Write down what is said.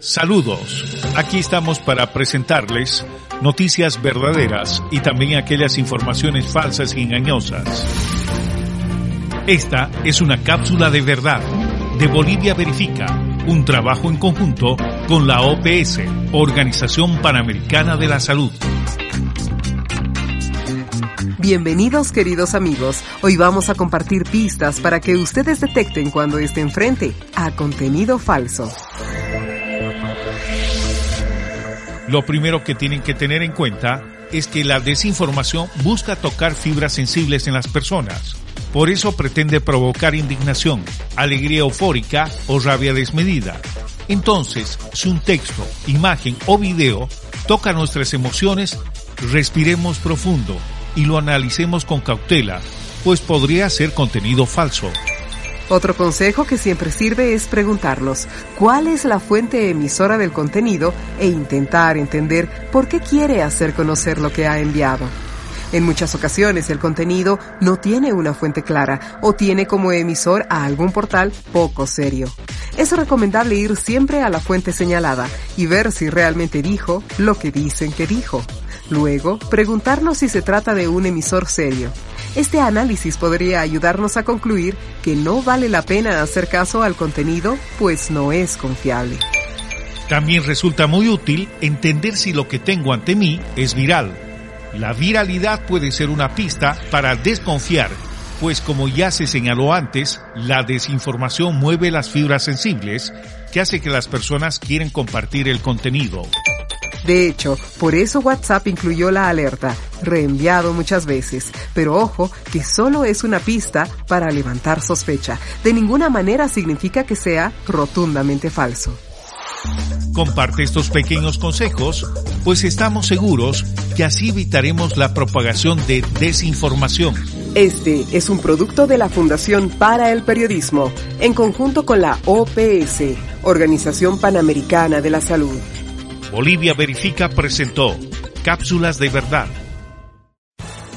Saludos. Aquí estamos para presentarles noticias verdaderas y también aquellas informaciones falsas y engañosas. Esta es una cápsula de verdad de Bolivia Verifica, un trabajo en conjunto con la OPS, Organización Panamericana de la Salud. Bienvenidos queridos amigos, hoy vamos a compartir pistas para que ustedes detecten cuando estén frente a contenido falso. Lo primero que tienen que tener en cuenta es que la desinformación busca tocar fibras sensibles en las personas. Por eso pretende provocar indignación, alegría eufórica o rabia desmedida. Entonces, si un texto, imagen o video toca nuestras emociones, respiremos profundo y lo analicemos con cautela, pues podría ser contenido falso. Otro consejo que siempre sirve es preguntarnos cuál es la fuente emisora del contenido e intentar entender por qué quiere hacer conocer lo que ha enviado. En muchas ocasiones el contenido no tiene una fuente clara o tiene como emisor a algún portal poco serio. Es recomendable ir siempre a la fuente señalada y ver si realmente dijo lo que dicen que dijo. Luego, preguntarnos si se trata de un emisor serio. Este análisis podría ayudarnos a concluir que no vale la pena hacer caso al contenido, pues no es confiable. También resulta muy útil entender si lo que tengo ante mí es viral. La viralidad puede ser una pista para desconfiar, pues como ya se señaló antes, la desinformación mueve las fibras sensibles que hace que las personas quieren compartir el contenido. De hecho, por eso WhatsApp incluyó la alerta, reenviado muchas veces. Pero ojo, que solo es una pista para levantar sospecha. De ninguna manera significa que sea rotundamente falso. Comparte estos pequeños consejos, pues estamos seguros que así evitaremos la propagación de desinformación. Este es un producto de la Fundación para el Periodismo, en conjunto con la OPS, Organización Panamericana de la Salud. Bolivia Verifica presentó Cápsulas de Verdad.